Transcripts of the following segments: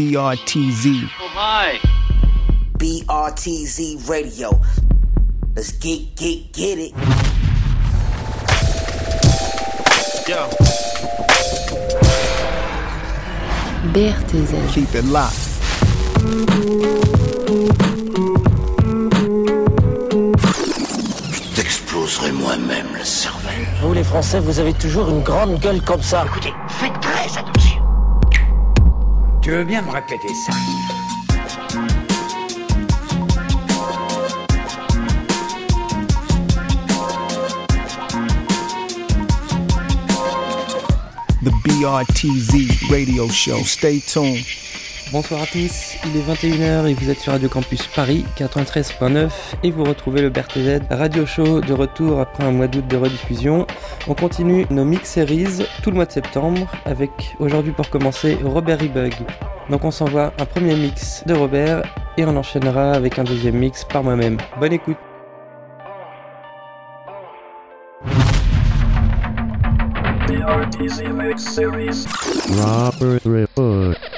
BRTZ. Oh, hi. BRTZ Radio. Let's get, get, get it. Yo. BRTZ. Keep it locked. Je t'exploserai moi-même le cervelle. Vous les Français, vous avez toujours une grande gueule comme ça. Écoutez. Tu veux bien me répéter ça The BRTZ Radio Show. Stay tuned. Bonsoir à tous, il est 21h et vous êtes sur Radio Campus Paris 93.9 et vous retrouvez le BRTZ Radio Show de retour après un mois d'août de rediffusion. On continue nos mix series tout le mois de septembre avec aujourd'hui pour commencer Robert Rebug. Donc on s'envoie un premier mix de Robert et on enchaînera avec un deuxième mix par moi-même. Bonne écoute Robert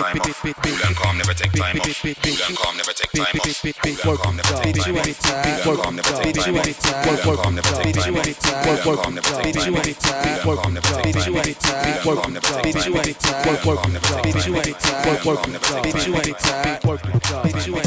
and calm, never take time off. Cool and calm, never take time off. Cool and calm, never take time off. Cool and calm, never take time off. Cool and calm, never take time off. Cool and calm, never take time off. Cool and calm, never take time off. Cool and calm, never take time off. Cool and calm, never take time off. Cool and calm, never take time off. Cool and calm, never take time off. Work the job, work the job, work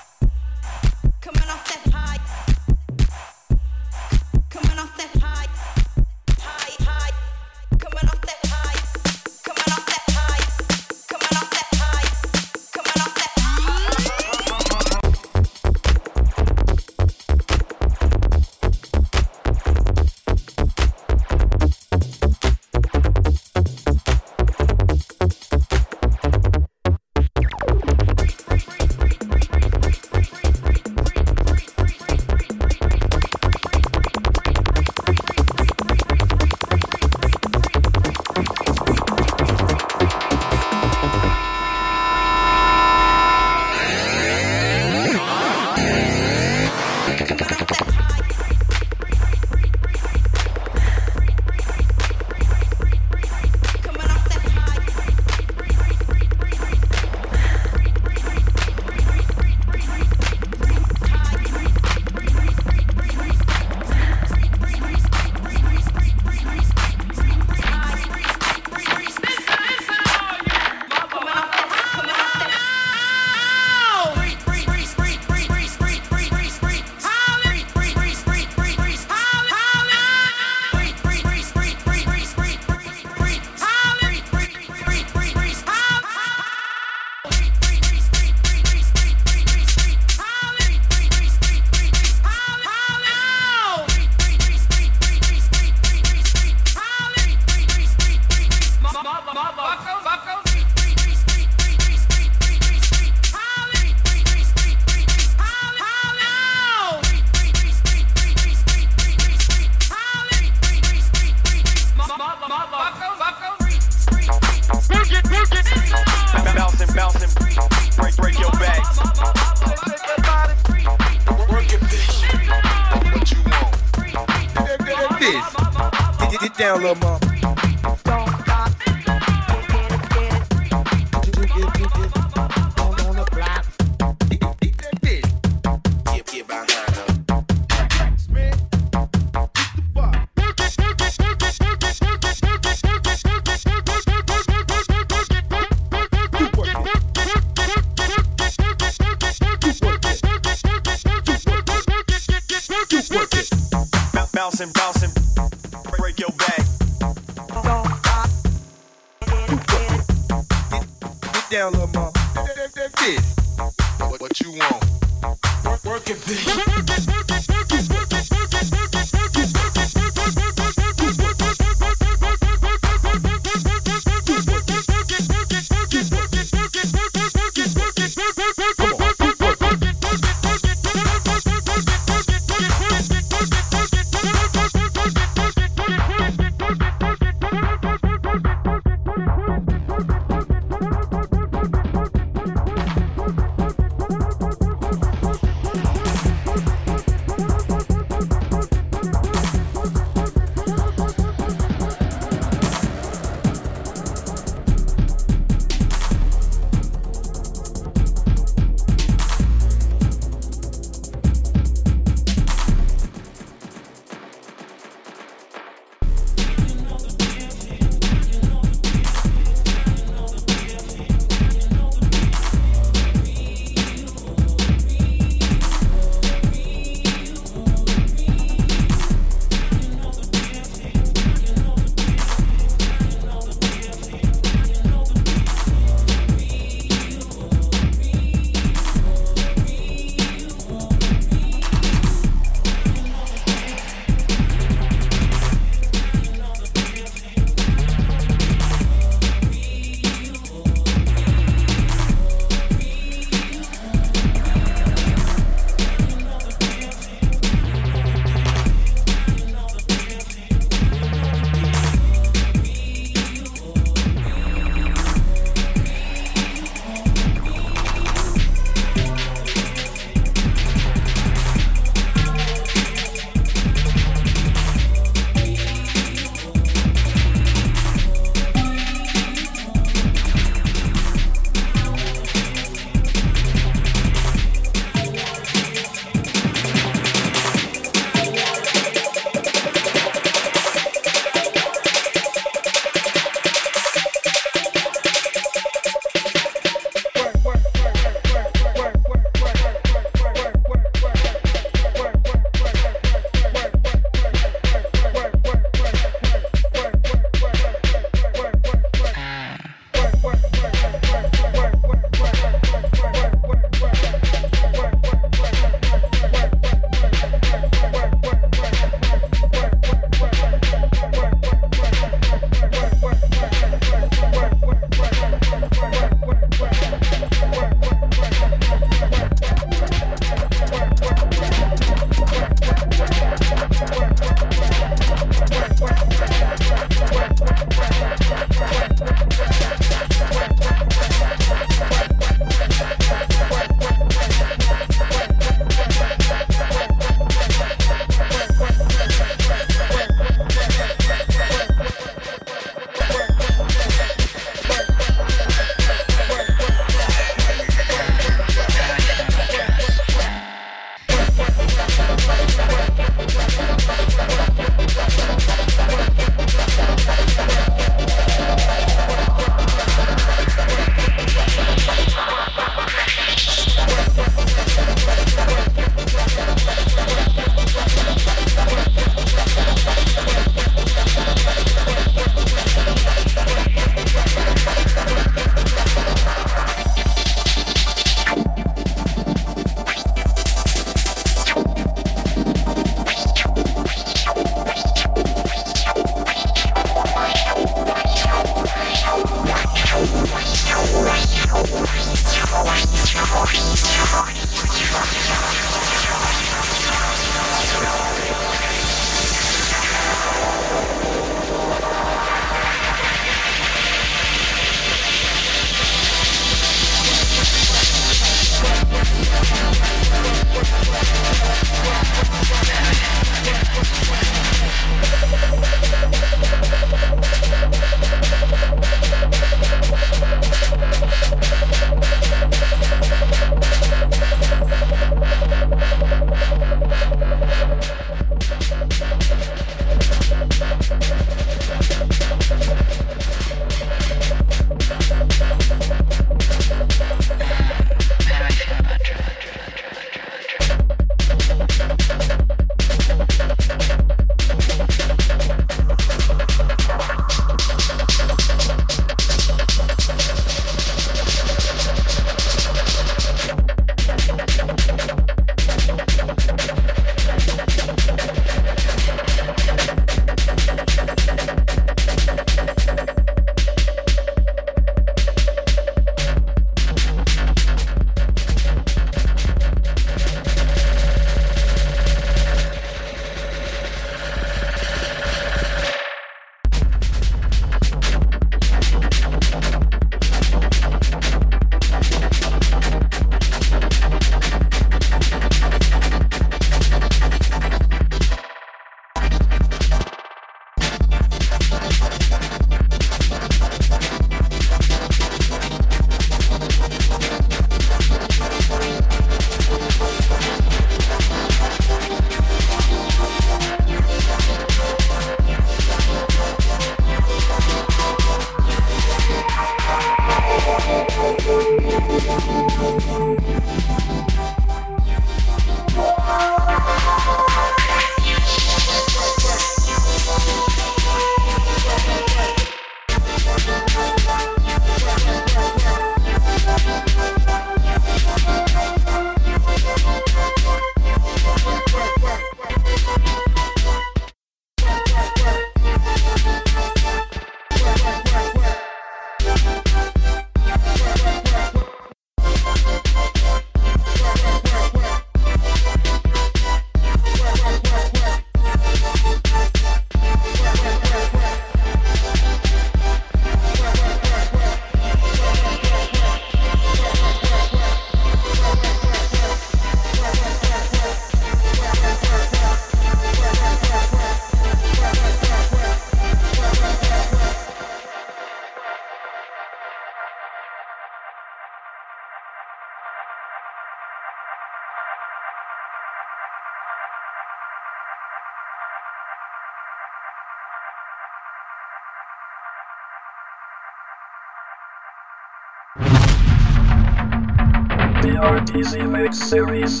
BRTZ Mix Series.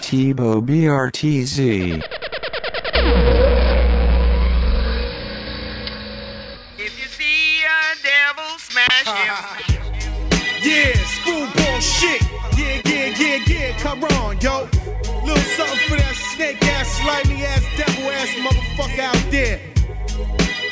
Tibo BRTZ. If you see a devil, smash him. Yeah, screwball shit. Yeah, yeah, yeah, yeah. Come on, yo. Little something for that snake ass, slimy ass, devil ass motherfucker out there.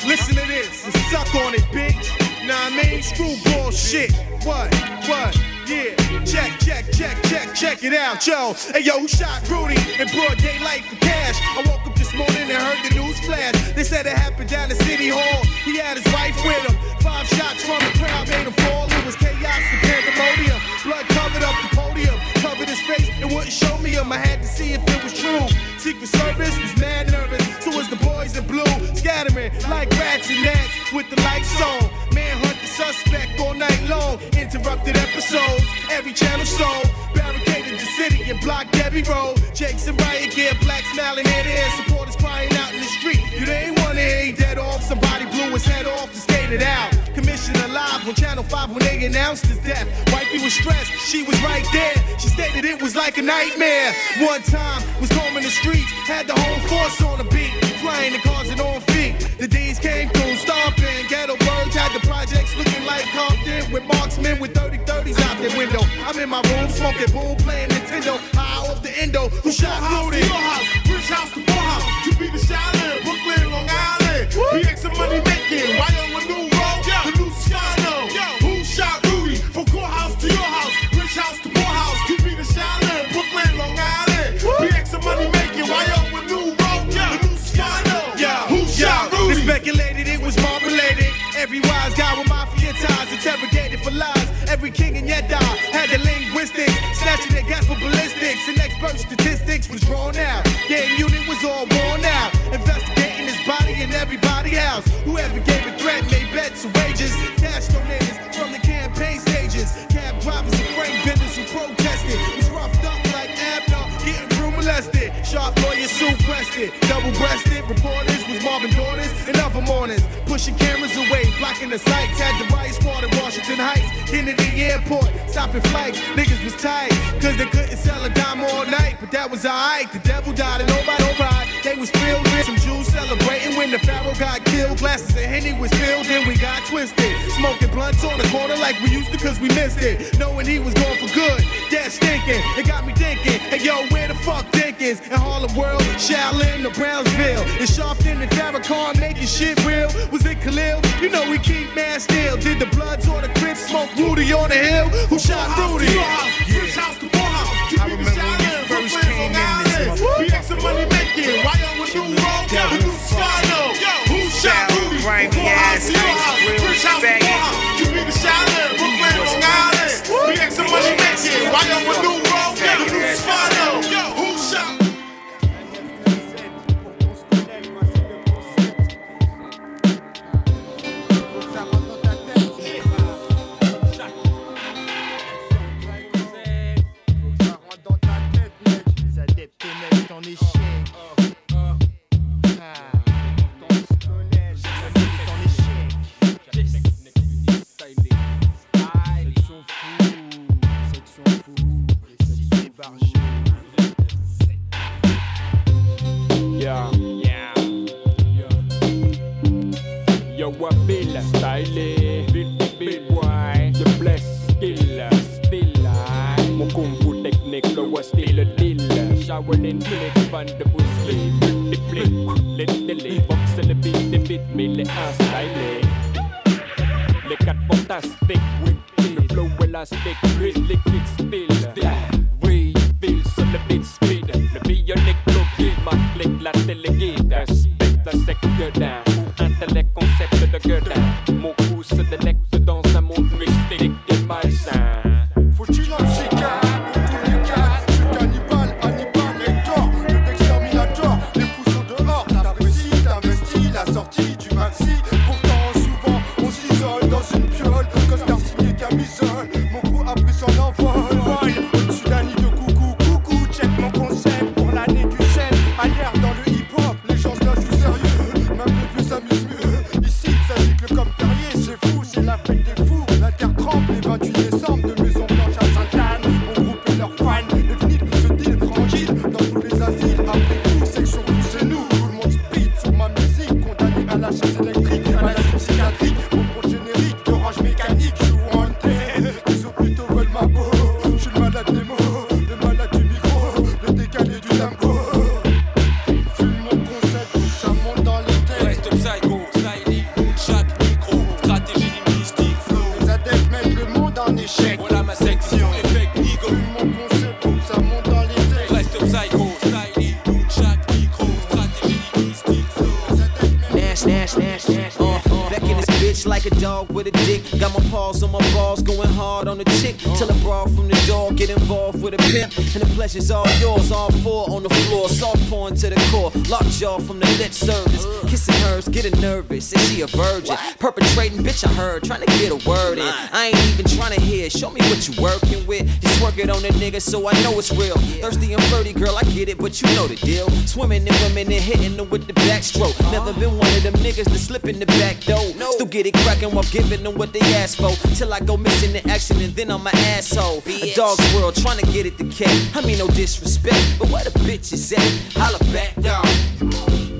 Listen to this and suck on it, bitch. Nah, I mean, screwball shit. What? What? Yeah. Check, check, check, check, check it out, yo. Hey, yo, who shot Rudy in broad daylight for cash? I woke up this morning and heard the news flash. They said it happened down at City Hall. He had his wife with him. Five shots from the crowd made him fall. It was chaos and pandemonium. Blood covered up the podium, covered his face and wouldn't show me him. I had to see if it was true. Secret Service was mad nervous. So was the in blue, scattering like rats and gnats with the lights on. Manhunt the suspect all night long. Interrupted episodes, every channel sold. Barricaded the city and blocked every road. Jakes and riot gear, black smiling ear to. Supporters crying out in the street. You ain't wanna hear dead off. Somebody blew his head off to and skated out. Commissioner live on Channel 5 when they announced his death. Wifey was stressed, she was right there. She stated it was like a nightmare. One time was combing the streets, had the whole force on the beat. Flying the cars and on feet. The D's came through, stomping. Ghetto birds had the projects looking like Compton with marksmen with 30 30s out the window. I'm in my room smoking boom, playing Nintendo. High off the endo. Who shot Rudy? Your house, rich house Every king in Yedda had the linguistics, snatching their gas for ballistics. And expert statistics was drawn out. Game unit was all worn out. Investigating his body and everybody house. Whoever gave a threat made bets and wages. Cash donators from the campaign stages. Cab drivers and freight vendors who protested. Was roughed up like Abner, getting molested. Sharp lawyers Sue breasted, double breasted. Reporters blocking the sights. Had the riot squad at Washington Heights. Kennedy Airport, stopping flights. Niggas was tight, cause they couldn't sell a dime all night. But that was alright. The devil died and nobody alright. They was filled with some Jews celebrating when the Pharaoh got killed. Glasses of Henny was filled and we got twisted. Smoking blunts on the corner like we used to cause we missed it. Knowing he was going for good, dead stinking. It got me thinking, hey yo, where the fuck Dinkins? In Harlem World, Shaolin, or Brownsville. In Sharpton and Farrakhan making shit real. Was it Khalil? You know we keep man still. Did the Bloods or the Crips smoke Rudy on the hill? Who shot Rudy? House, house to poor house. You be the Shaolin, Brooklyn, Long Island. BX and money making. Why shot Rudy? From courthouse to Shaolin clinic Van de Bruce Multiply Let Box le beat The beat Me. Les un style Les quatre fantastiques Le flow élastique Fluide liquide still. Oui, Bill sur le beat speed. Le bionique flow guide Ma clique la téléguide Respecte la dog with a dick. Got my paws on my balls, going hard on the chick. Till a brawl from the door, get involved with a pimp. And the pleasure's all yours, all four on the floor. Soft porn to the core, locked jaw from the lip service. Kissing hers, getting nervous. Is she a virgin? Perpetrating, bitch, I heard. Trying to get a word in. I ain't even trying to hear. Show me what you working with. Just work it on the nigga so I know it's real. Thirsty and flirty, girl, I get it, but you know the deal. Swimming in women and hitting them with the backstroke. Never been one of them niggas to slip in the back door. Still get it cracking while giving them what they ask for. Till I go missing in action and then I'm an asshole. A dog's world trying to get it to cat. I mean, no disrespect, but where the bitches at? Holla back, dog.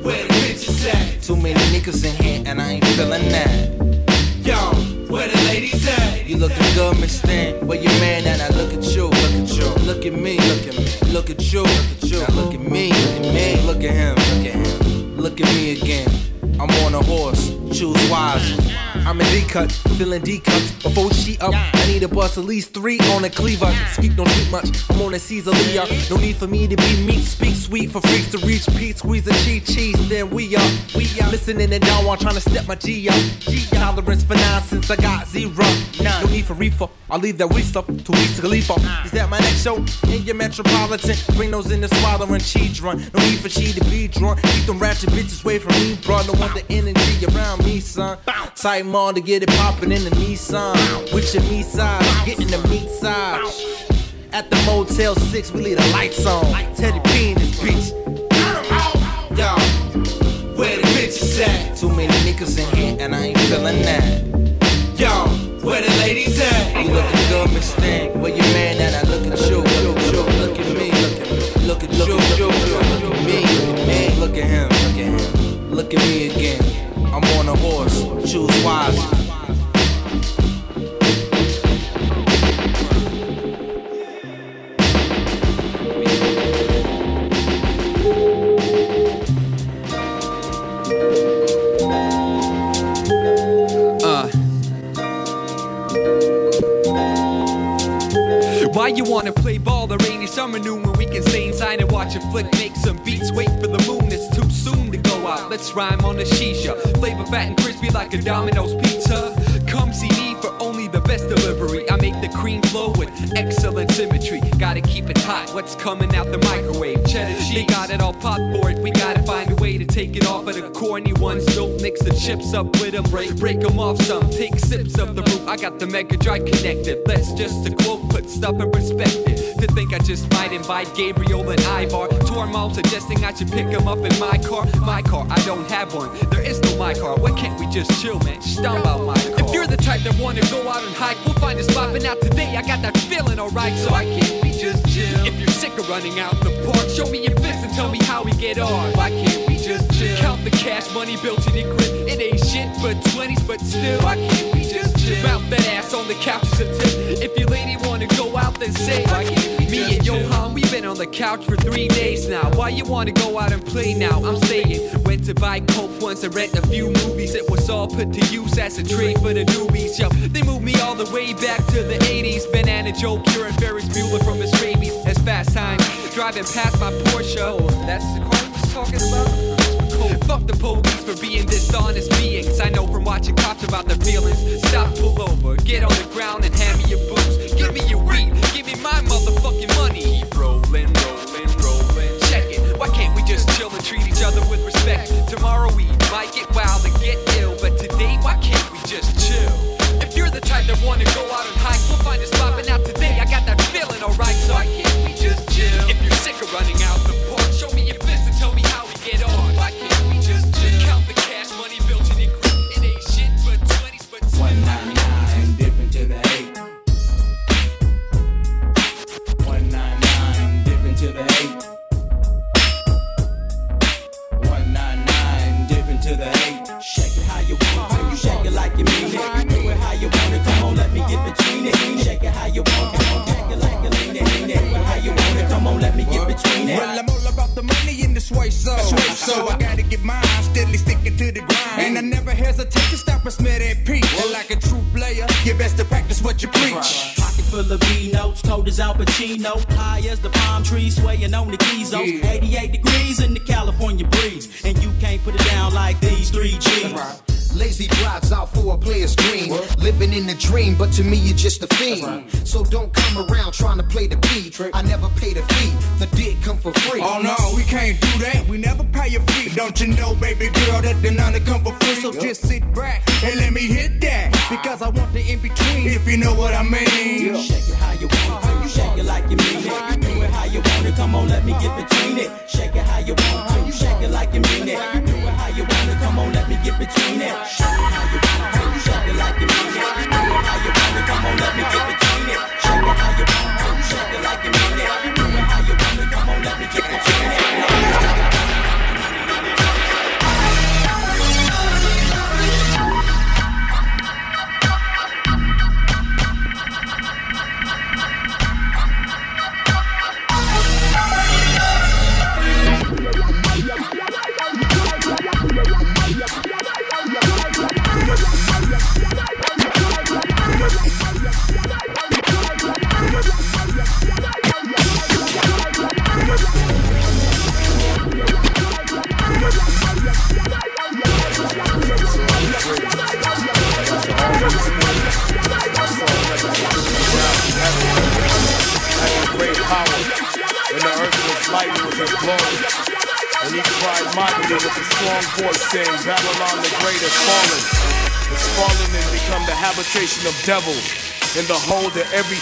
Where the bitches at? Too many niggas in here and I ain't feeling that. Yo, where the ladies at? Looking good, Miss Stan. Where your man at? I look at you, look at you, look at me, look at me, look at you, look at you, now look at me, look at me, look at him, look at him, look at me again. I'm on a horse, choose wisely. I'm in D cut, feeling D cups. Before she up, I need to bust at least three on a cleaver. Skeet don't speak much, I'm on a Caesar. No need for me to be meat, speak sweet for freaks to reach Pete, squeeze a cheese, cheese. Then we up, we up. Listening and down while trying to step my G up. G tolerance for nonsense, I got zero. No need for reefer, I'll leave that weak stuff to weeks to leave Is that my next show in your metropolitan? Bring those in the swallowing cheese run. No need for she to be drunk. Keep them ratchet bitches away from me, bro. No want the energy around me, son. Tight to get it poppin' in the Nissan. With your me size, getting the meat size. At the Motel 6, we leave the lights on. Teddy P in this bitch. Yo, where the bitches at? Too many niggas in here and I ain't feeling that. Yo, where the ladies at? You lookin' good, Miss Stan. Where your man at? I look at you, look at you, look at me, look at me, look at you, look at me, look at him, look at him, look at me again. I'm on a horse, choose wisely. Uh. Why you wanna play ball the rainy summer noon when we can stay inside and watch a flick, make some beats, wait for the moon, out. Let's rhyme on the shisha, flavor fat and crispy like a Domino's pizza. Come see me for only the best delivery. I make the cream flow with excellent symmetry. Gotta keep it hot. What's coming out the microwave? Cheddar cheese. They got it all pot for it. We gotta find a way to take it off of the corny ones. Don't mix the chips up with them. Break, break them off some. Take sips of the root. I got the Mega Drive connected. Let's just to quote, put stuff in perspective. To think I just might invite Gabriel and Ivar. Mom suggesting I should pick them up in my car. My car, I don't have one. There is no my car. Why can't we just chill, man? Stomp out my car. If you're the type that wanna go out and hike, we'll find a spot. But now today I got that feeling alright, so I can't be just chill. If you're sick of running out the park, show me your fist and tell me how we get on. Why can't we just chill? Count the cash money built in your. It ain't shit but 20s, but still. Why can't we just Mount that ass on the couch is a tip. If your lady wanna go out, then say. Can't Me and Johan, we've been on the couch for three days now. Why you wanna go out and play now? I'm saying, went to buy coke once and rent a few movies. It was all put to use as a trade for the newbies. Yo, they moved me all the way back to the 80s. Banana Joe curing Ferris Bueller from his rabies. As fast time driving past my Porsche. Oh, that's the car I was talking about. Fuck the police for being dishonest beings. I know from watching cops about their feelings. Stop, pull over, get on the ground and hand me your boots. Give me your weed, give me my motherfucking money. Keep rolling, rolling, rolling. Check it. Why can't we just chill and treat each other with respect? Tomorrow we might get wild and get ill, but today why can't we just chill? If you're the type that wanna go out and hike,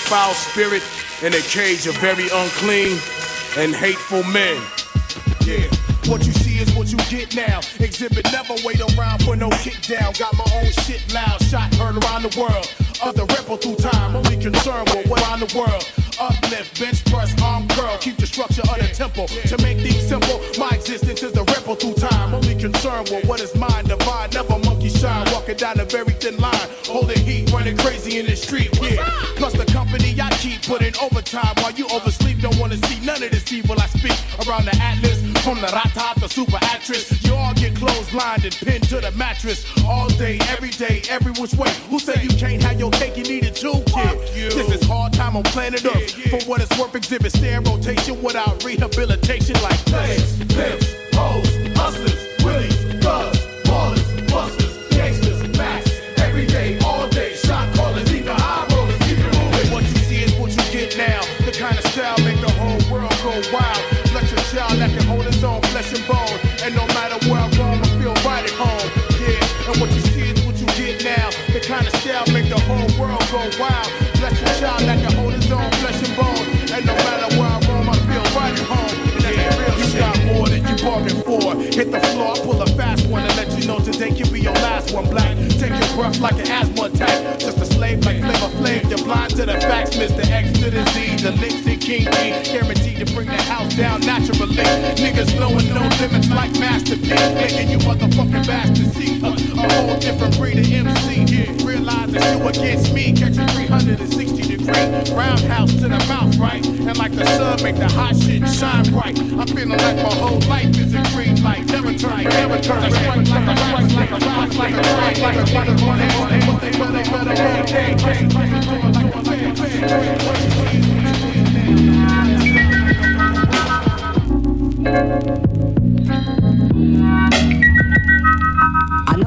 foul spirit, in a cage of very unclean and hateful men. Yeah. What you see is what you get now. Xzibit never wait around for no kick down. Got my own shit loud, shot heard around the world. Other ripple through time, only concerned with what around the world. Uplift, bench press, arm curl, keep the structure of the temple. To make things simple, my existence is a ripple through time. Only concerned with what is mine, divine, never monkey shine. Walking down a very thin line, holding heat, running crazy in the street. Yeah. Plus the company I keep putting overtime while you oversleep. Don't wanna see none of this evil I speak around the atlas. From the rata to super actress, you all get clotheslined and pinned to the mattress all day, every day, every which way. Who say you can't have your cake? You need it too, kid. This is hard time on planet Earth. For what it's worth, Xzibit stand rotation without rehabilitation like this. Pimps, hoes, hustlers, go wild. Bless child hold his own flesh and bone. And no matter where I roam, I feel right at home. And that's real. You got more than you bargained for. Hit the floor, pull a fast one and let you know today can be your last one. Black, take your breath like an asthma attack. Just a slave like Flavor Flav. You're blind to the facts, Mr. X to the Z. The links and King P. Guaranteed to bring the house down naturally. Niggas blowing no limits like Master P. Making you motherfucking bastards see uh, a, a whole different breed of MC. Yeah. Realize that you against me. Catch a 360 degree roundhouse to the mouth, right? And like the sun, make the hot shit shine bright. I'm feeling like my whole life is a green light. Never turn, never turn. I strike like a rock, like a rock, like a rock, like a rock, like a rock. They better, better, better, better, better, like a fan, fan. What you see is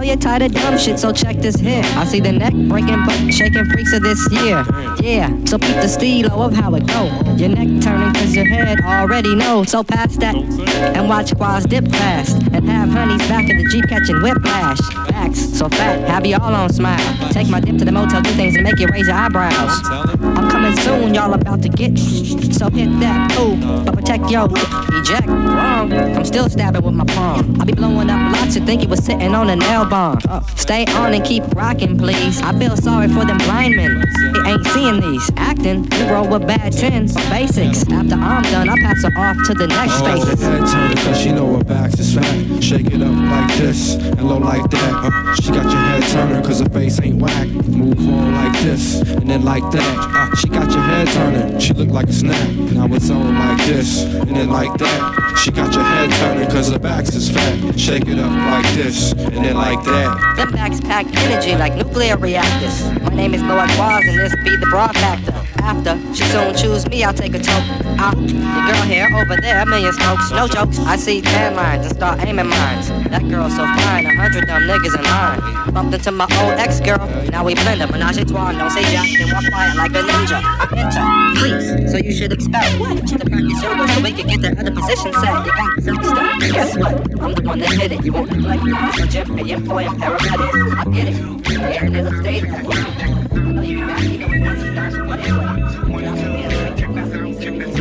you're tired of dumb shit, so check this here. I see the neck breaking, but shaking freaks of this year. Yeah, so keep the stilo of how it go. Your neck turning cause your head already knows. So pass that and watch squads dip fast. And have honeys back in the Jeep catching whiplash. Backs so fat, have you all on smile. Take my dip to the motel, do things and make you raise your eyebrows. I'm coming soon, y'all about to get so hit that ooh, but protect yo eject wrong. I'm still stabbing with my palm. I be blowing up lots to think you was sitting on a nail stay on and keep rocking, please. I feel sorry for them blind men. They ain't seeing these. Acting, you roll with bad tens, basics. After I'm done, I pass her off to the next Oh, space. head turn cause she know her back is fat. Shake it up like this and low like that. Uh, she got your head turning cause her face ain't whack. Move on like this and then like that. Uh, she got your head turning. She look like a snap. Now it's on like this and then like that. She got your turning cause the back's is fat. Shake it up like this, and then like that. Them backs pack energy like nuclear reactors. My name is Lord Quas, and this be the broad factor. After she soon choose me, I'll take a toke out. Your girl here, over there, a million smokes, no jokes. I see tan lines and start aiming mines. That girl so fine, a hundred dumb niggas in line. Bumped into my old ex girl, now we blend up. Menage a trois, don't say jack, then walk quiet like a ninja. I'm into please, so you should expect what? To your shoulders so we can get their other position set. You got some stuff, guess what? I'm the one that hit it. You won't like me, so Jim, pay your boy, and paramedics. I get it, here it is, a stay there. I know you. back, you know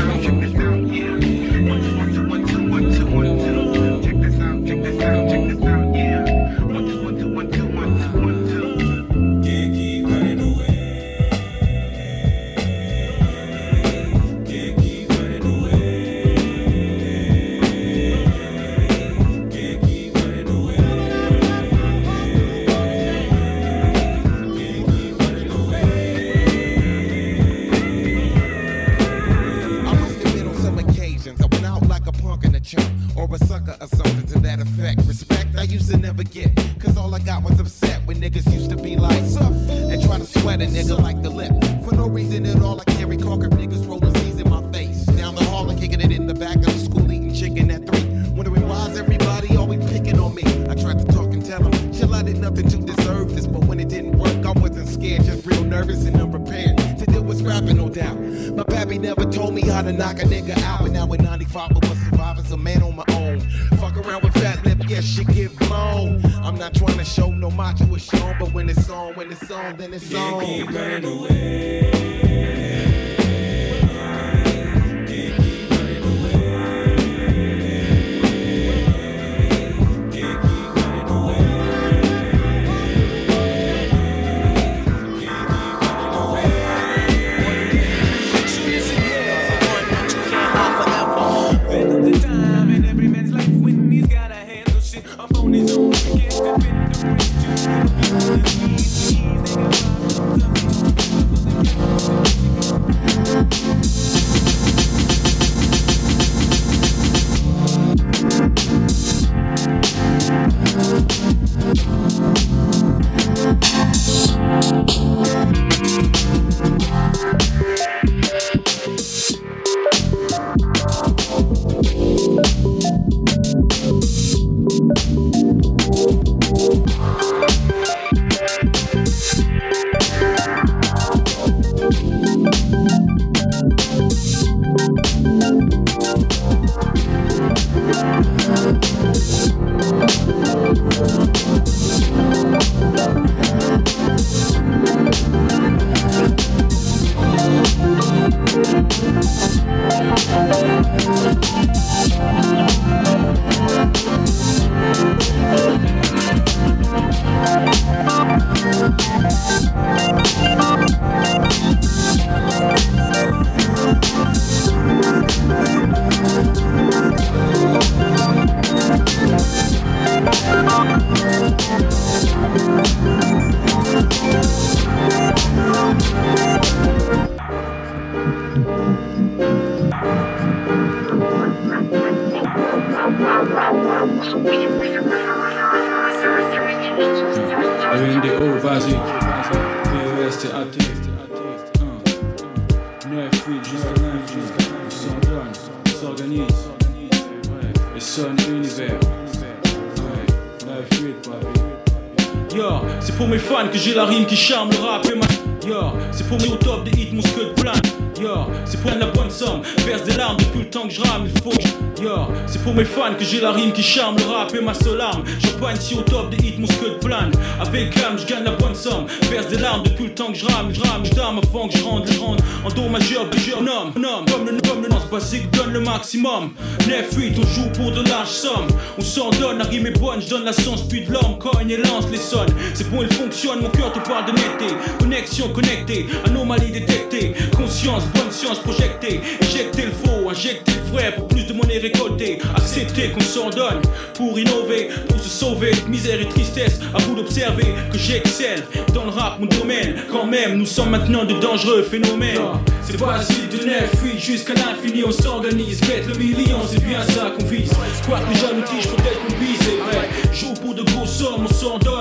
get, cause all I got was upset when niggas used to be like, sup, and try to sweat a nigga like the lip. For no reason at all, I carry conquered niggas rolling C's in my face. Down the hall and kicking it in the back of the school, eating chicken at three. Wondering why's everybody always picking on me. I tried to talk and tell them, chill, I did nothing to deserve this. But when it didn't work, I wasn't scared, just real nervous and unprepared to deal with rapping, no doubt. My pappy never told me how to knock a nigga out. And now in 95, I was macho is shown, but when it's on, when it's on, then it's on. keep running away. Maximum. 9-8, on joue pour de larges sommes. On s'en donne, la rime est bonne, je donne la sens, puis de l'homme, cogne et lance les sons. C'est bon, il fonctionne, mon cœur te parle de netteté. Connexion connecté, anomalie détectée, conscience, bonne science projectée, éjecter le faux, injecter le vrai pour plus de monnaie récoltée, accepter qu'on s'en donne pour innover, pour se sauver de misère et tristesse, à vous d'observer que j'excelle dans le rap, mon domaine, quand même, nous sommes maintenant de dangereux phénomènes. C'est pas facile de 9, 8 jusqu'à l'infini, on s'organise, quête le million, c'est bien ça qu'on vise. Quoi que les nous disent, peut-être qu'on vise, c'est vrai. Joue pour de grosses sommes, on s'en donne pour vrai.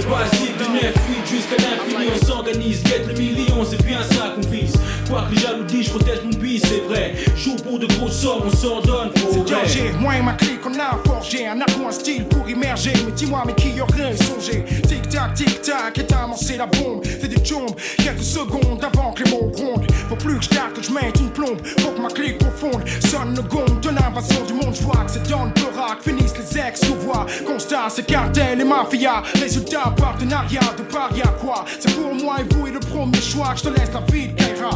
C'est pas facile de 9, 8 jusqu'à l'infini, on s'organise, quête le million, c'est bien ça qu'on vise. Quoi que les disent, je protège mon bise, c'est vrai. Joue pour de grosses sommes, on s'en donne pour C'est danger, moi et ma on a forgé un arc un style pour immerger. Mais dis-moi mais qui aurait songé? Tic tac tic tac et amorcé la bombe. C'est des jombes, quelques secondes avant que les mots grondent. Faut plus que je que je mette une plombe Faut que ma clique profonde sonne le gong de l'invasion du monde. Je que c'est dans le Perac finissent les ex voix. Constat c'est cartel et mafia. Résultat partenariat de paria quoi. C'est pour moi et vous et le premier choix je te laisse la vie Kaira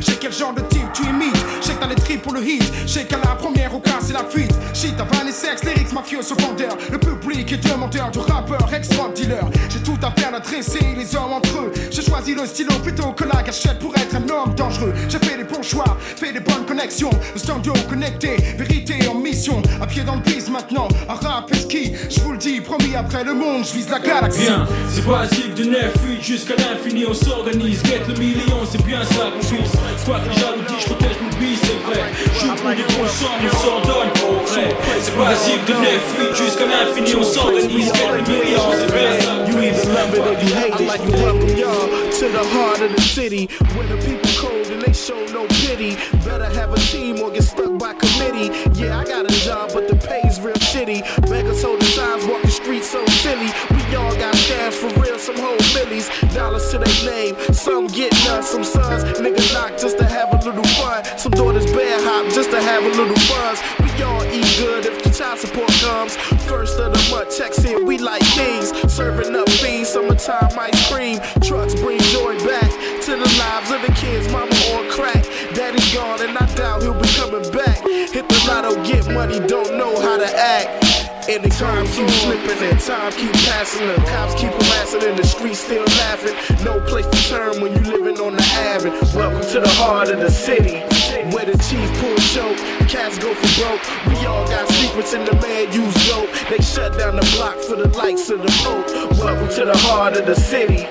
je sais quel genre de type tu imites T'as les tripes pour le hit. Je sais qu'à la première au cas c'est la fuite. Shit, t'as van et sexe, lyrics mafieux sur vendeur Le public est demandeur du rappeur, extra dealer J'ai tout à faire d'adresser les hommes entre eux. J'ai choisi le stylo plutôt que la gâchette pour être un homme dangereux. J'ai fait les bons choix, fait des bonnes connexions. Le studio connecté, vérité en mission. À pied dans le bise maintenant, un rap et ski Je vous le dis, promis après le monde, je vise la galaxie. Bien, c'est basique de 9, 8 jusqu'à l'infini, on s'organise, get le million, c'est bien ça qu'on vise. Quoi que les je protège mon c'est vrai. Joue pour des gros sommes, on s'en donne pour vrai. C'est basique de 9, 8 jusqu'à l'infini, on s'organise, get le million, c'est bien You either love it or you hate it. You welcome y'all to the heart of the city where the people cold and they show no pity. Better have a team or get stuck by committee. Yeah, I got a job, but the pay's real shitty. Beggars holding signs, walk the streets so silly. We all got scams for real, some whole millies. Dollars to their name, some get none, some sons niggas knock just to have a little fun. Some daughters bear hop just to have a little buzz. We all eat good if the child support comes. First of the month, checks in, we like kings. Serving up fiends, summertime ice cream. Trucks bring joy back to the lives of the kids. Mama on crack, daddy's gone, and I doubt he'll be coming back. Hit the lotto, get money, don't know how to act. And the time keep slipping and time keep passing. The cops keep harassing and the streets still laughing. No place to turn when you living on the avenue. Welcome to the heart of the city. Where the chief pull choke, cats go for broke. We all got secrets and the man use dope. They shut down the block for the likes of the Pope. Welcome to the heart of the city.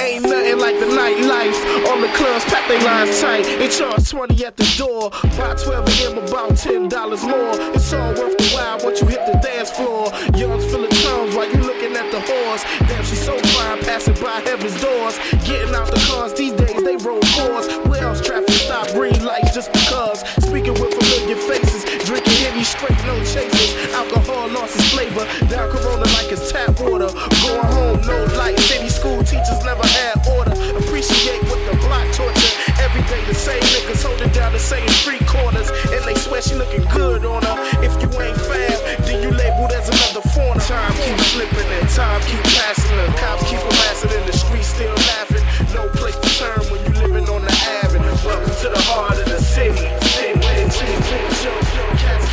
Ain't nothing like the nightlife. All the clubs pack their lines tight. They charge 20 at the door. Buy 12 of them about $10 more. It's all worth the while once you hit the dance floor. Young's full of tongues while you looking at the horse. Damn, she's so fine, passing by heaven's doors. Getting out the cars these days, they roll fours. Where else traffic stop, green lights just because. Speaking with familiar faces, drinking Henny straight, no chasers. Alcohol lost its flavor. Down Corona like it's tap water. Going home, no light. City school teachers never had order. Appreciate what the block torture. Every day the same niggas holding down the same street corners. And they swear she looking good on her. If you ain't fab, another fauna. Time keep slipping and time keep passing. The cops keep harassing and the streets still laughing. No place to turn when you living on the avenue. Welcome to the heart of the city. City show. Cats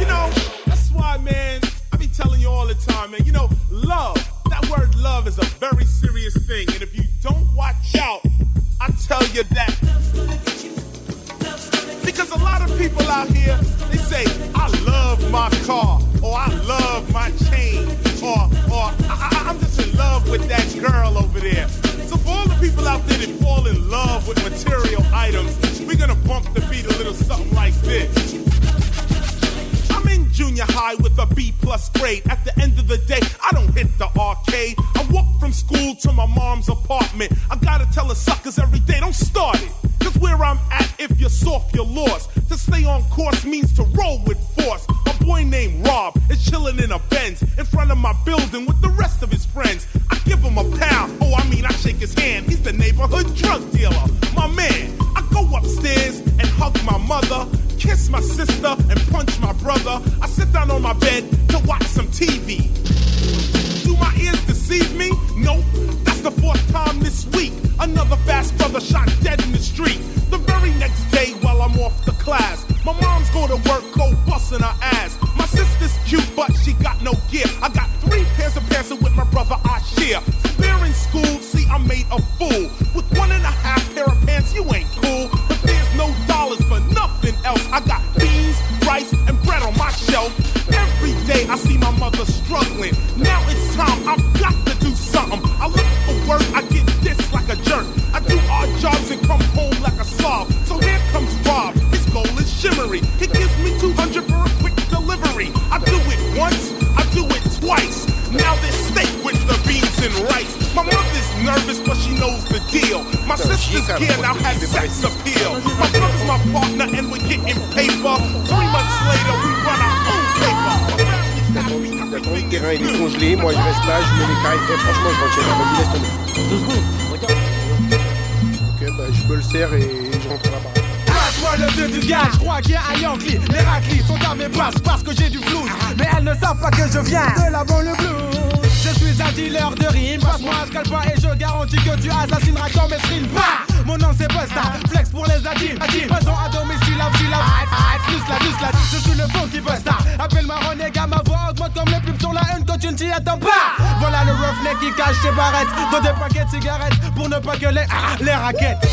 You know, that's why, man, I be telling you all the time, man. You know, love, that word love is a very serious thing. And if you don't watch out, I tell you that. Because a lot of people out here, they say, my car, or I love my chain, or, or I, I'm just in love with that girl over there. So for all the people out there that fall in love with material items, we're gonna bump the beat a little something like this. I'm in junior high with a B plus grade. At the end of the day, I don't hit the arcade. I walk from school to my mom's apartment. I gotta tell the suckers every day, don't start it. Cause where I'm at, if you're soft, you're lost. To stay on course means to roll with Rob is chilling in a Benz in front of my building with the rest of his friends. I give him a pound. Oh, I mean, I shake his hand. He's the neighborhood drug dealer. My man, I go upstairs and hug my mother, kiss my sister, and punch my brother. I sit down on my bed to watch some TV. Do my ears deceive me? Nope. That's the fourth time this week. Another fast brother shot dead in the street. The very next day while I'm off the class, my mom's go to work, go busting her ass. This gear now has sex appeal. My brother's my partner and we're getting paper. Three months later, we run our own paper. D'accord, le terrain il est congelé, moi je reste là, je mets les franchement je retiens, vas-y laisse tomber. Deux secondes, Ok, bah je me le sers et je rentre là-bas. Passe-moi le du gars, je crois qu'il y a un Yankee. Les raclis sont à mes parce que j'ai du flou. Mais elles ne savent pas que je viens de la banlieue blue. Dealer de rimes, passe-moi un scalpa et je garantis que tu assassineras ton streams. Bah Mon nom c'est Busta, flex pour les adultes. Présent à domicile, la vie, la plus la, plus la, je suis le funky Busta. Appelle-moi Renégat, ma voix augmente comme les pubs sur la haine quand tu ne t'y attends pas. Voilà le roughneck qui cache ses barrettes dans des paquets de cigarettes pour ne pas que les, ah, les raquettes.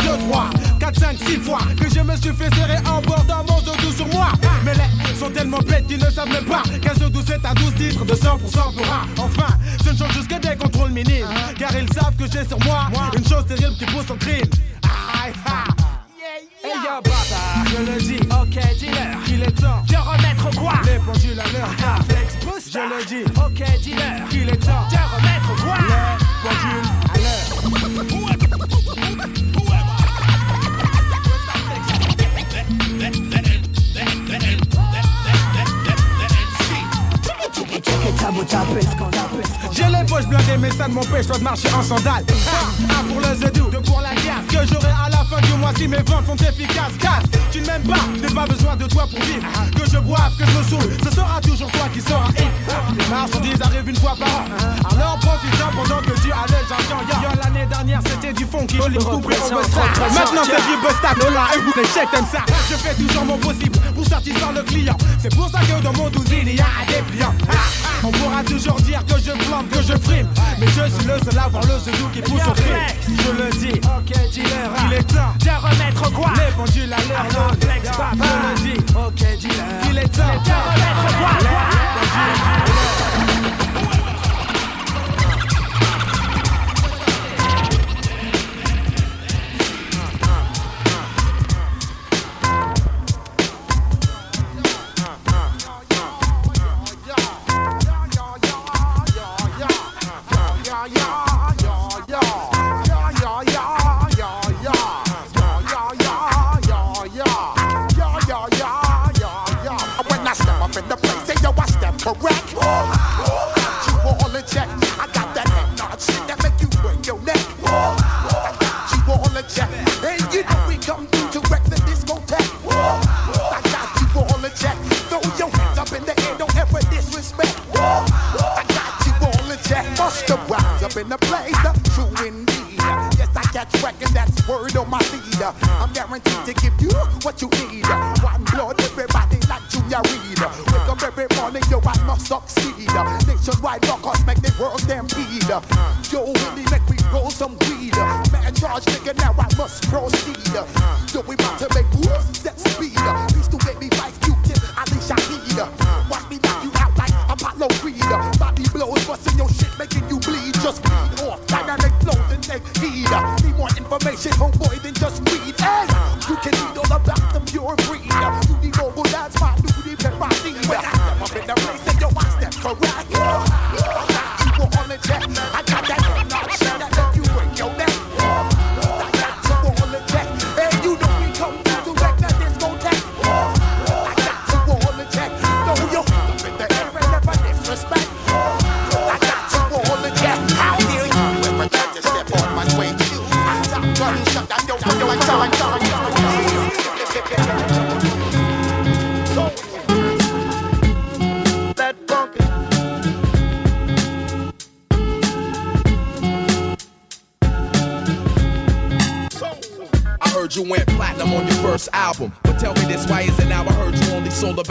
1, 2, 3, 4, 5, 6 fois que je me suis fait serrer en bord d'un morceau doux sur moi. Mais les sont tellement bêtes qu'ils ne savent même pas qu'un jeu doux c'est un 12 titres de 100% pour un. Enfin, je ne change juste que des contrôles minimes. Car ils savent que j'ai sur moi une chose terrible qui pousse au crime. Aïe, Hey yo baba, je le dis, ok dealer, il est temps de remettre quoi? Les pendules à l'heure, flex boost, je le dis, ok dealer, il est temps de remettre quoi? Les pendules à l'heure. J'ai les poches blindées, mais ça ne m'empêche pas de marcher en sandales. Un, un pour le zedou, deux pour la gaffe. Que j'aurai à la fin du mois si mes ventes sont efficaces. Casse, tu ne m'aimes pas, je n'ai pas besoin de toi pour vivre. Que je boive, que je me saoule, ce sera toujours toi qui sera. Les marchandises arrivent une fois par an. Alors profite-en pendant que tu les gens. Yo, l'année dernière c'était du funk qui je l'ai coupé au. Maintenant c'est du busta, Lola, et vous les chèques comme ça. Je fais toujours mon possible pour satisfaire le client. C'est pour ça que dans mon douze il y a un dépliant. On pourra toujours dire que je flambe, que je frime. Mais je suis le seul à voir le genou qui pousse au crime Je le dis, ok dealer, il est temps de remettre quoi? Les pendules à l'heure, flex papa. Je le dis, ok dealer, il est temps de remettre quoi?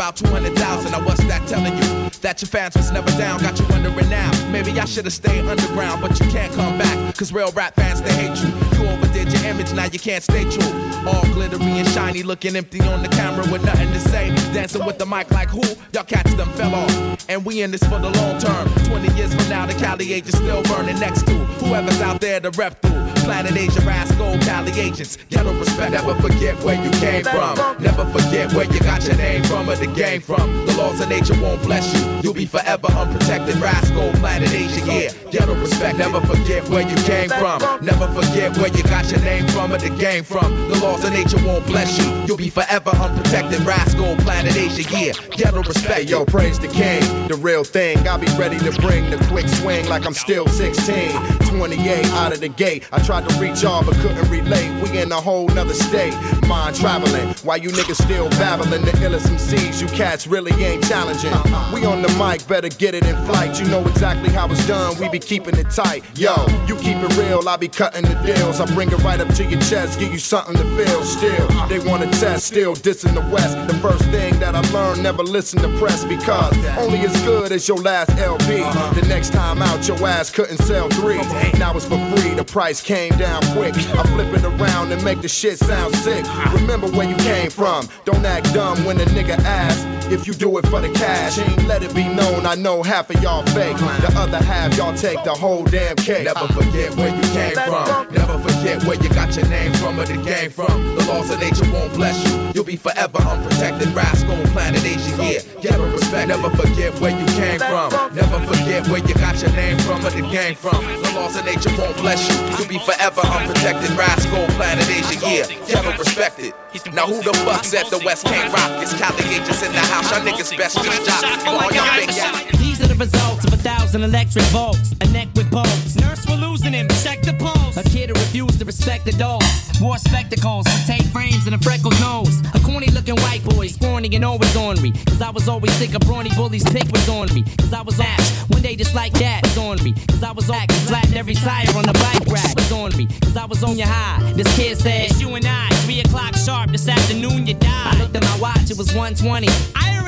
About 200,000? Now what's that telling you? That your fans was never down, got you wondering now. Maybe I should have stayed underground, but you can't come back. Cause real rap fans, they hate you. You overdid your image, now you can't stay true. All glittery and shiny, looking empty on the camera with nothing to say. Dancing with the mic like who? Y'all cats them fell off. And we in this for the long term. 20 years from now, the Cali age is still burning next to whoever's out there to rep through. Planet Asia, Rasco, Cali agents. Ghetto respect. Never forget where you came from. Never forget where you got your name from or the game from. The laws of nature won't bless you. You'll be forever unprotected. Rasco, planet Asia, yeah. Ghetto respect, never forget where you came from. Never forget where you got your name from or the game from. The laws of nature won't bless you. You'll be forever unprotected. Rasco, planet Asia, yeah. Ghetto respect. Hey, yo, praise the king, the real thing. I'll be ready to bring the quick swing like I'm still 16. 28 out of the gate. I tried to reach y'all but couldn't relate. We in a whole nother state. Mind traveling. Why you niggas still babbling the illest MCs, you cats really ain't challenging. We on the mic, better get it in flight. You know exactly how it's done. We be keeping it tight. Yo, you keep it real, I be cutting the deals. I bring it right up to your chest, give you something to feel. Still, they wanna test, still dissing the West. The first thing that I learned, never listen to press because only as good as your last LP. The next time out, your ass couldn't sell three. Now it's for free, the price came down quick. I flip it around and make the shit sound sick. Remember where you came from. Don't act dumb when a nigga asks if you do it for the cash. Let it be known, I know half of y'all fake. The other half, y'all take the whole damn cake. Never forget where you came from. Never forget where you got your name from or the game from. The laws of nature won't bless you. You'll be forever unprotected. Rasco, planet Asia, yeah. Ghetto respect. Never forget where you came from. Never forget where you got your name from or the game from. The laws of nature won't bless you. You'll be forever unprotected. Rasco, planet Asia, yeah. Ghetto respected. Now who the fuck said the West can't rock? It's Cali agents in the house. Y'all niggas best just drop. All y'all. These are the results of a thousand electric volts. A neck with bolts. Nurse, we're losing him. Check the pulse. A kid who refused to respect the adults. Wore spectacles, tape frames, and a freckled nose. A corny looking white boy, scrawny and always ornery. Cause I was always sick of brawny bullies, pick was on me. Cause I was ash. One day just like that was on me. Cause I was act, flattened every tire on the bike rack was on me. Cause I was on your high. This kid said, It's you and I. Three o'clock sharp this afternoon, you die. I looked at my watch, it was 120. I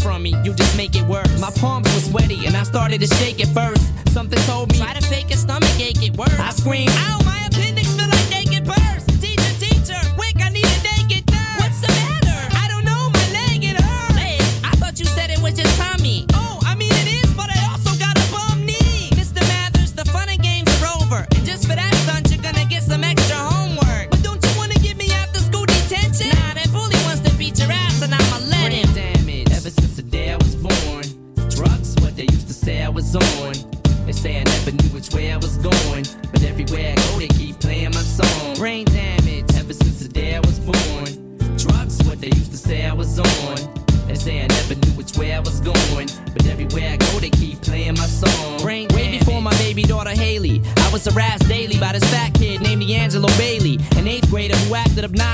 from me, you just make it worse. My palms were sweaty and I started to shake at first. Something told me, Try to fake a stomach ache, it works. I screamed, Ow, my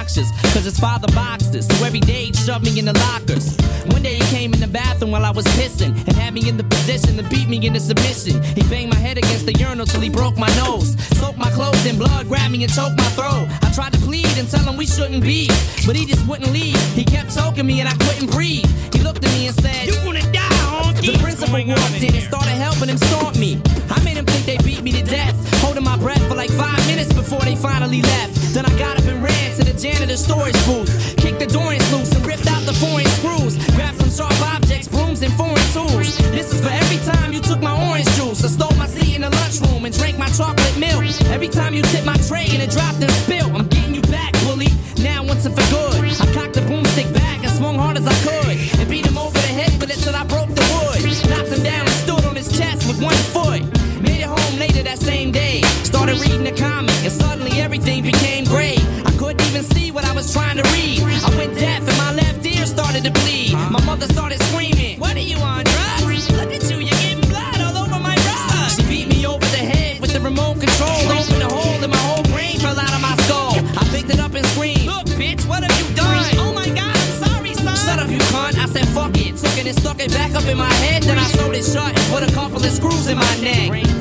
obnoxious. Cause his father boxed us, so every day he'd shove me in the lockers. One day he came in the bathroom while I was pissing and had me in the position to beat me into submission. He banged my head against the urinal till he broke my nose. Soaked my clothes in blood, grabbed me and choked my throat. I tried to plead and tell him we shouldn't be, but he just wouldn't leave. He kept choking me and I couldn't breathe. He looked at me and said, You gonna die, honky. The principal walked in and started helping him stomp me. I made him think they beat me to death, holding my breath for like five minutes before they finally left. Then I got janitor's storage booth, kicked the doors loose and ripped out the foreign screws, grabbed some sharp objects, brooms and foreign tools. This is for every time you took my orange juice, I stole my seat in the lunchroom and drank my chocolate milk. Every time you tipped my tray and it dropped and spilled, I'm getting you back, bully. Now once and for good, I cocked the boomstick back and swung hard as I could, and beat him over the head with it till I broke the wood. Knocked him down and stood on his chest with one foot. Made it home later that same day. Started reading the comic, and suddenly everything became mother started screaming, What are you on drugs? Look at you, you're getting blood all over my rug. She beat me over the head with the remote control. Opened a hole in my whole brain fell out of my skull. I picked it up and screamed, Look, bitch, what have you done? Oh my god, I'm sorry, son. Shut up, you cunt. I said, fuck it. Took it and stuck it back up in my head. Then I sewed it shut and put a couple of screws in my neck.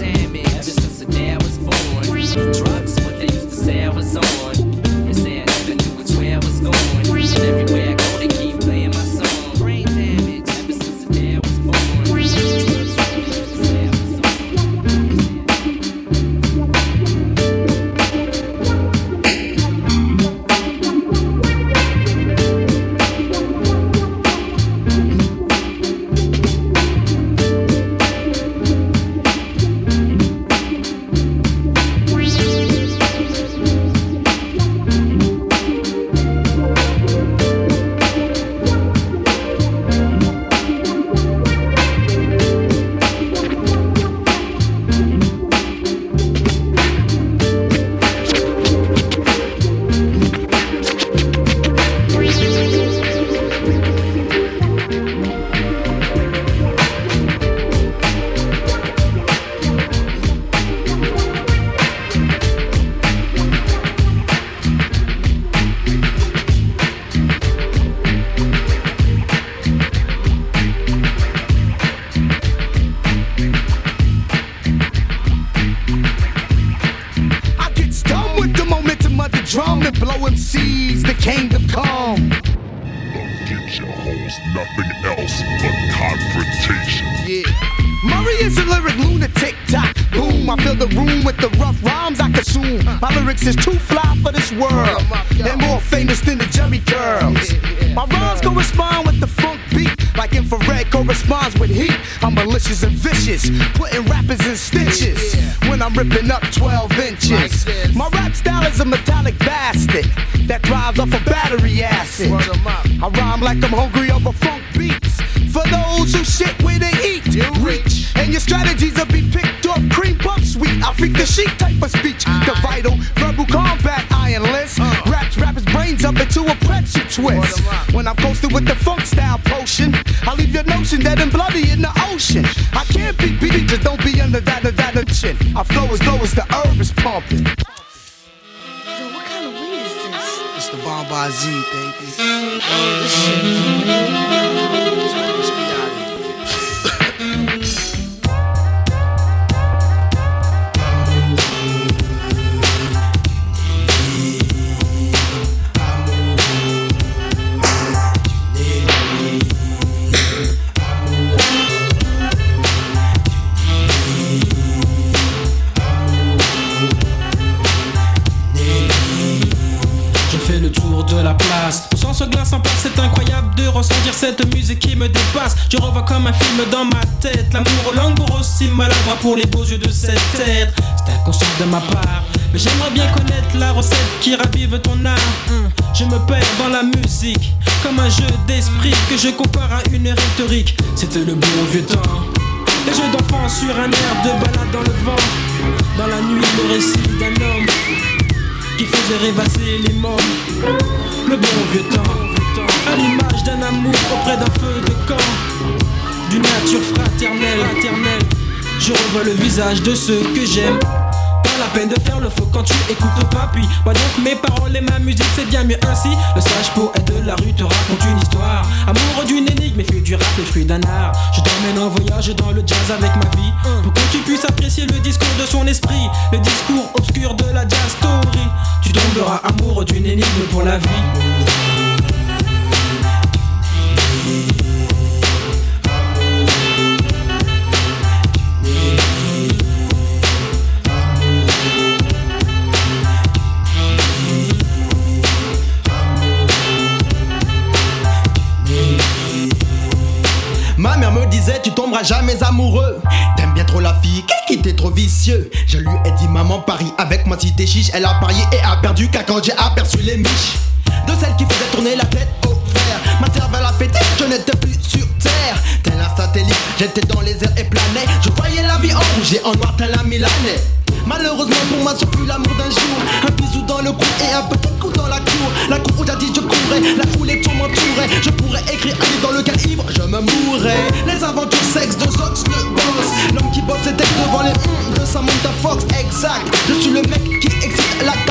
Ripping up 12 inches. Z, baby. Je le tour de la place. Mon sang se glace en place, c'est incroyable de ressentir cette musique qui me dépasse. Je revois comme un film dans ma tête. L'amour au langour aussi maladroit pour les beaux yeux de cet être. C'est inconscient de ma part. Mais j'aimerais bien connaître la recette qui ravive ton âme. Je me perds dans la musique, comme un jeu d'esprit que je compare à une rhétorique. C'était le bon vieux temps. Les jeux d'enfants sur un air de balade dans le vent. Dans la nuit, le récit d'un homme qui faisait rêvasser les mômes. Le bon vieux temps, à l'image d'un amour auprès d'un feu de camp, d'une nature fraternelle, fraternelle. Je revois le visage de ceux que j'aime. Pas la peine de faire le faux quand tu écoutes papy. Moi donc mes paroles et ma musique c'est bien mieux ainsi. Le sage poète de la rue te raconte une histoire. Amoureux d'une énigme et fait du rap le fruit d'un art. Je t'emmène en voyage dans le jazz avec ma vie. Pour que tu puisses apprécier le discours de son esprit. Le discours obscur de la jazz story. Tu tomberas amoureux d'une énigme pour la vie. Tu tomberas jamais amoureux. T'aimes bien trop la fille, qui t'es trop vicieux. Je lui ai dit maman parie avec moi si t'es chiche. Elle a parié et a perdu car quand j'ai aperçu les miches De celle qui faisait tourner la tête au fer. Ma cervelle a fêté, je n'étais plus sur terre. Tel un satellite, j'étais dans les airs et planais Je voyais la vie en rouge et en noir tel un milanais. Malheureusement pour moi ce fut l'amour d'un jour. Un bisou dans le cou et un petit la cour. La cour où je courais, là où les tours m'entouraient Je pourrais écrire un livre dans lequel ivre je me mourrais. Les aventures sexe de Zox le boss. L'homme qui bosse textes devant les hum de Samantha Fox. Exact, je suis le mec qui excite tact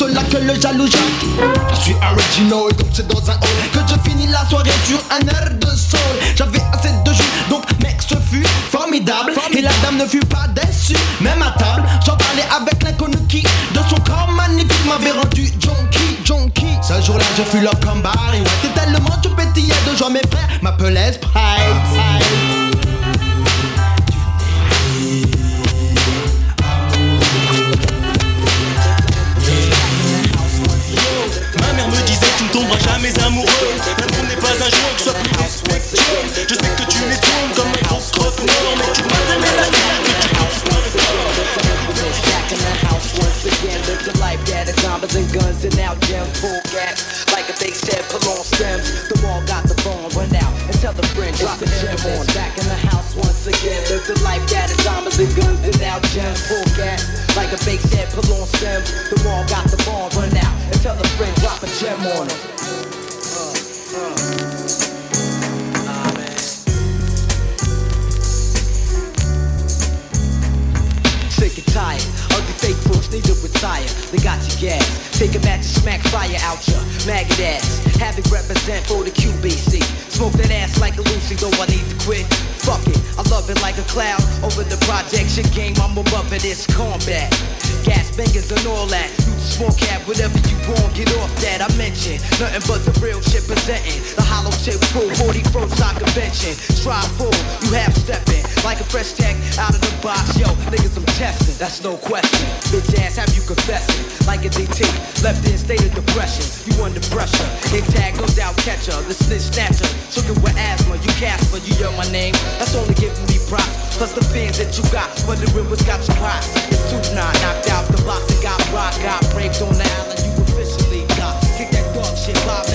Et pour cela que le jaloux Je suis original donc c'est dans un hall Que je finis la soirée sur un air de soul J'avais assez de jus donc mec ce fut formidable. Et la dame ne fut pas déçue. Même à table j'en parlais avec l'inconnu qui De son corps magnifique m'avait rendu junkie junkie. Ce jour-là je fus leur comme Barry Et tellement je pétillais de joie mes frères m'appelaient Sprite jamais amoureux L'amour n'est pas un que soit plus Je sais que tu m'étonnes comme un gros Mais tu la again, live the life zombies and guns and now gem full gas. Like a big pull on stems. The wall got the phone, run out and tell the friend drop the gem on. Back in the house once again, live the life that is zombies and guns and now gem full gas. Like a big pull on stems. The wall got Take a match and smack fire out ya. Maggot ass. Have it represent for the QBC. Smoke that ass like a Lucy, though I need to quit. Fuck it, I love it like a cloud. Over the projection game, I'm above it, it's combat. Gas bangers and all that. Whatever you want, get off that. I mentioned nothing but the real shit presenting. The hollow tip crew, 41st side convention. Try full, you half stepping like a fresh tech out of the box. Yo, niggas, I'm testing, that's no question. Bitch ass, have you confessing like a DT? Left in state of depression, you under pressure. Hit tag, no doubt catcher, the snitch snatcher. Sugar with asthma, you Casper, you hear my name. That's only giving me props. Plus the fans that you got, wondering what's got you hot. It's two nine, knocked out the box and got rock, got breaks on the island. You officially got kick that dog shit, Bob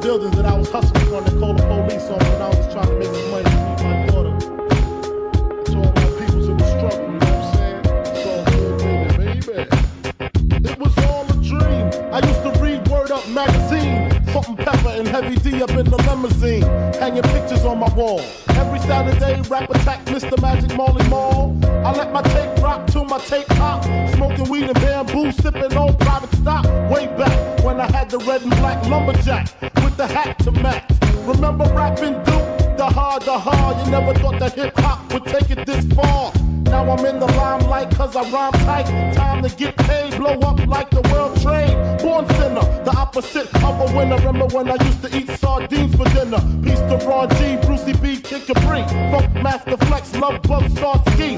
buildings that I was hustling the police on when I was trying to make some money. It was all a dream. I used to read Word Up magazine. Salt-n-Pepa and heavy D up in the limousine. Hanging pictures on my wall. Every Saturday, rap attack Mr. Magic Marley Marl. I let my tape rock till my tape pop. Smoking weed and bamboo, sipping on private stock. Way back when I had the red and black lumberjack the hat to match. Remember rapping Duke? The hard, the hard. You never thought that hip hop would take it this far. Now I'm in the limelight cause I rhyme tight. Time to get paid, blow up like the world trade. Born sinner, the opposite of a winner. Remember when I used to eat sardines for dinner? Peace to Ron G, Brucey B, Kid Capri. Funk Master Flex, Love Bug, Star Ski.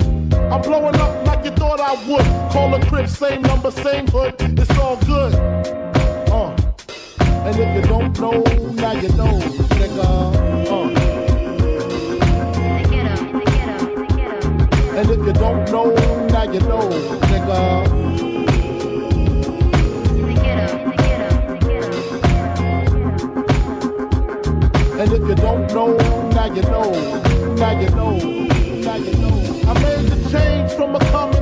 I'm blowing up like you thought I would. Call a crib, same number, same hood. It's all good. And if you don't know, now you know, nigga. Uh. And if you don't know, now you know, nigga. And if you don't know, now you know, now you know, now you know. I made the change from a common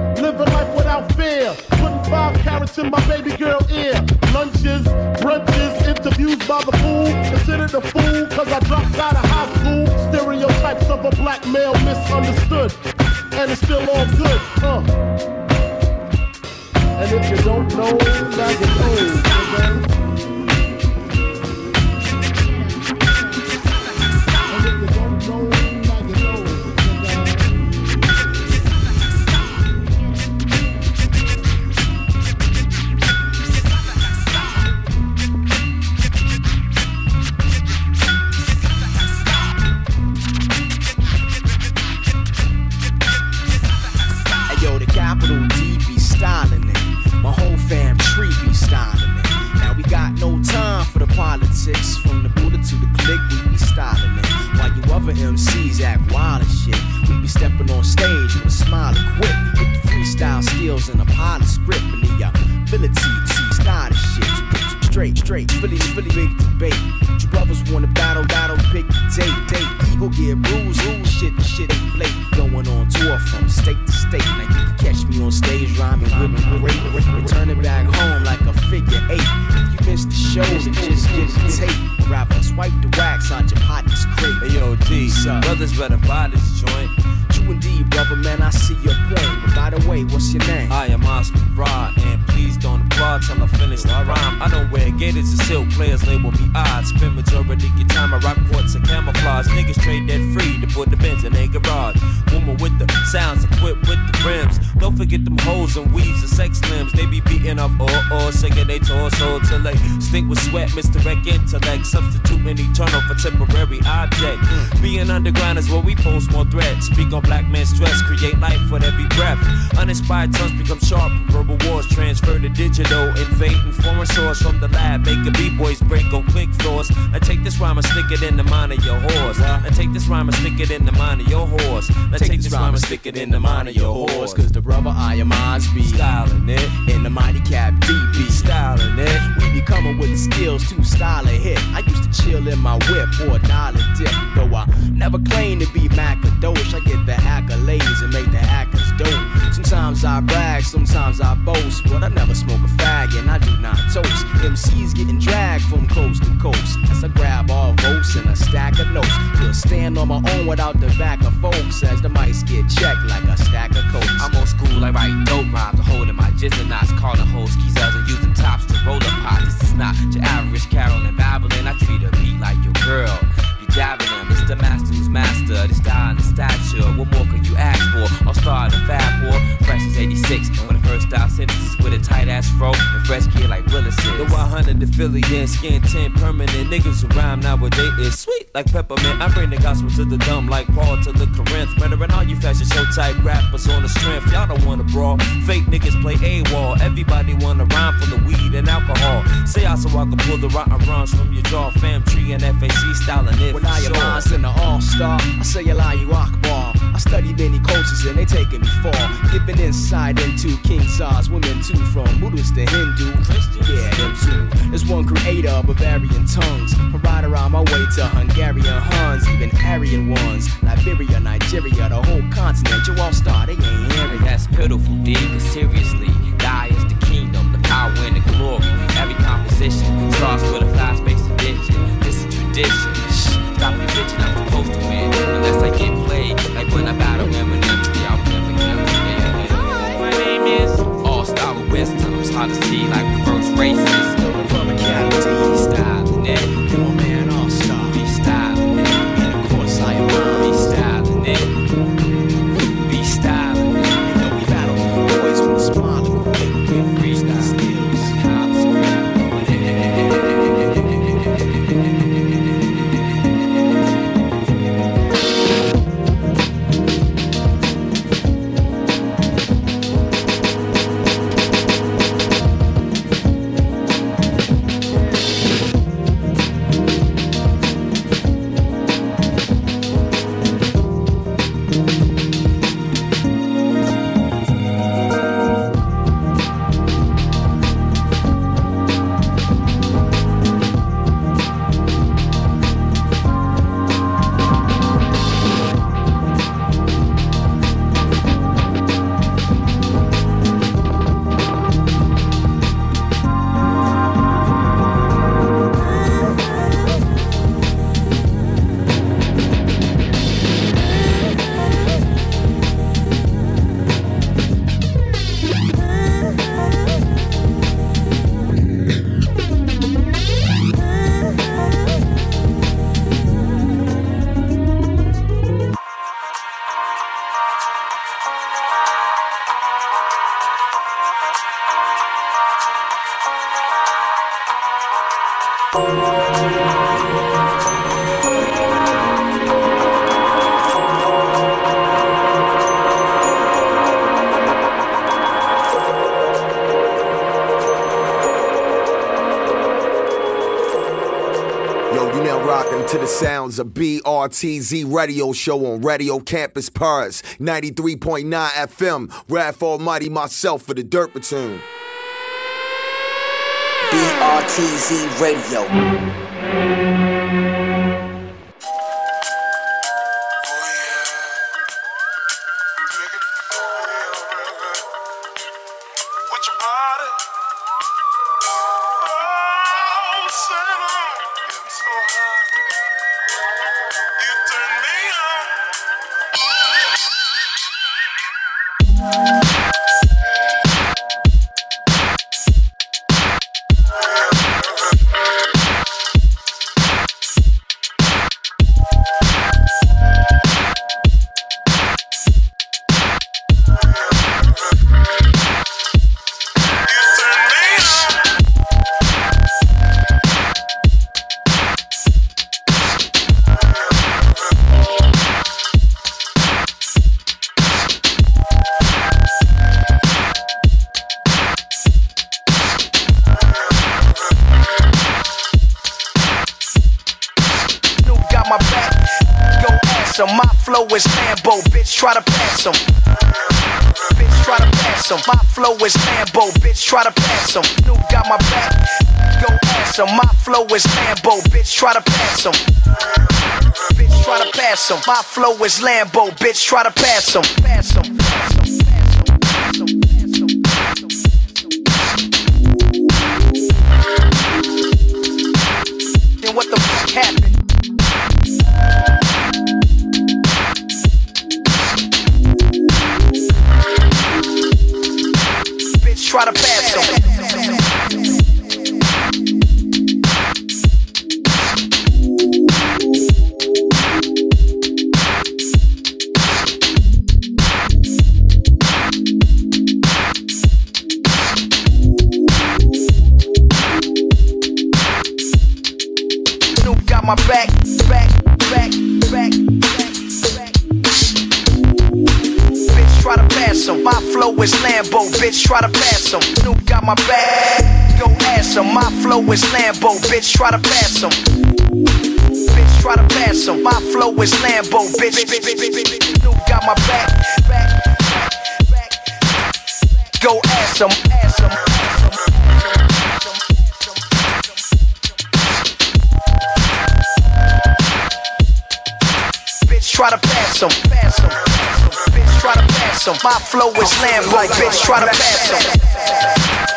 Living life without fear. Putting five carrots in my baby girl ear. Lunches, brunches, interviews by the fool. Considered a fool cause I dropped out of high school. Stereotypes of a black male misunderstood. And it's still all good, huh? And if you don't know, now you know. Politics. From the Buddha to the click, we be styling it. While you other MCs act wild and shit, we be stepping on stage with a smile equipped with the freestyle skills and a pilot script and the ability to style shit. Straight, straight, really, really big debate. You brothers wanna battle, battle, pick date, date. Ego get bruised, rules, shit, shit, and play. Going on tour from state to state. Now you can catch me on stage rhyming with great. Returning back home like a figure eight. If you missed the show, then just get the tape. Rapper, swipe the wax on your partner's crate. Hey yo, D, brothers better buy this joint. True indeed, brother, man, I see your point. But by the way, what's your name? I am Oscar Rod, and please don't till I finish the rhyme. I don't wear gators and silk, players label me odd. Spend majority of time I rock ports and camouflage. Niggas trade that free to put the Benz in their garage. With the sounds equipped with the rims. Don't forget them hoes and weaves and sex limbs. They be beating up or or singing they torso till they stink with sweat, misdirect intellect, substituting eternal for temporary object. Being underground is where we pose more threats. Speak on black man's stress, create life with every breath. Uninspired tongues become sharp, verbal wars transfer to digital, invading foreign source from the lab, making b-boys break on click floors. I take this rhyme and stick it in the mind of your horse. I take this rhyme and stick it in the mind of your horse. I take this rhyme and stick it in the mind of your horse. Cause the brother I am be styling it in the mighty cap DB styling it. We be coming with the skills to style a hit. I used to chill in my whip or a dollar dip. Though I never claim to be Macadosh, I get the accolades and make the actors dope. Sometimes I brag, sometimes I boast, but I never smoke a fag and I do not toast. MCs getting dragged from coast to coast as I grab all votes and a stack of notes. Will stand on my own without the back of folks as the mics get checked like a stack of coats. I'm old school, like writing dope rhymes, and holding my jizzing knots, calling hoes skeezers and using tops to roll a pot. This is not your average Carol and babbling. I treat a beat like your girl. Jabbing them, it's the master who's master, the style and the stature. What more could you ask for? I'll start a fab war, fresh as 86. When the first style sentences with a tight ass fro and fresh kid like Willis is. The 100 to Philly and skin 10 permanent. Niggas who rhyme nowadays is sweet like peppermint. I bring the gospel to the dumb like Paul to the Corinth. Murdering all you fashion show type rappers on the strength. Y'all don't wanna brawl. Fake niggas play AWOL. Everybody wanna rhyme for the weed and alcohol. Say I so I can pull the rotten rhymes from your jaw. Fam tree and FAC styling it. When I am honest and the all-star, I say Allahu Akbar. I study many cultures and they taking me far. Giving insight into King Tsar's women too, from Buddhist to Hindu. Yeah, them too. There's one creator of Bavarian tongues. I ride around my way to Hungarian Huns, even Aryan ones. Liberia, Nigeria, the whole continent. You all star, they ain't hearing That's pitiful, D, cause seriously, die is the kingdom, the power and the glory. Every composition starts with a fast paced addiction. This is tradition. Stop your bitching, I'm supposed to win. Unless I get played, like when I battle Eminem, yeah, I'll never him. My name is All Star with wisdom. It's hard to see like reverse races. Styling it. Come on, man, all star. Be styling it. And of course, I am Be styling it. Sounds of BRTZ radio show on Radio Campus Paris, 93.9 FM. Raw Almighty myself for the Dirt Platoon. BRTZ Radio. Pass him. My flow is Lambo, bitch, try to pass him. Pass him. Then what the fuck happened? Bitch, try to pass is Lambo, bitch, try to pass him. Snoop got my back, go ask him. My flow is Lambo, bitch, try to pass him. Bitch, try to pass him. My flow is Lambo, bitch, bitch, bitch, bitch, bitch. Snoop got my back, back. Go ask him, ask him. Bitch, try to pass him, pass. Him. My flow is Lambo, bitch, try to pass him.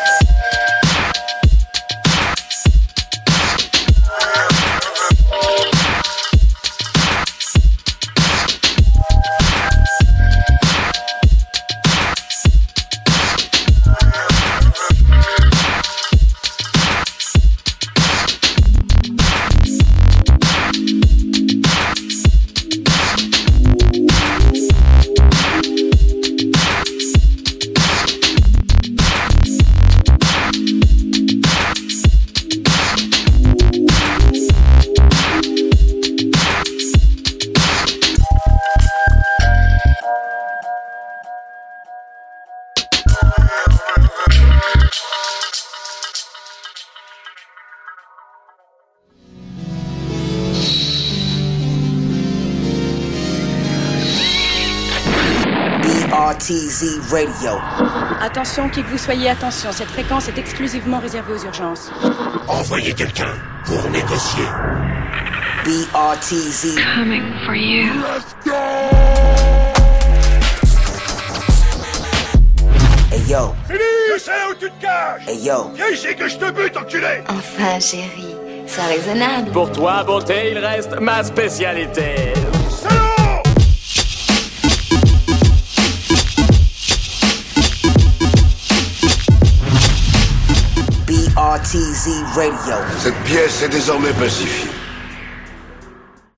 Attention, qui que vous soyez, attention, cette fréquence est exclusivement réservée aux urgences. Envoyez quelqu'un pour négocier. BRTZ. Coming for you. Hey yo, Fini Je sais où tu te caches hey yo. Viens ici que je te bute, enculé Enfin, chérie, c'est raisonnable. Pour toi, beauté, il reste ma spécialité. Cette pièce est désormais pacifiée.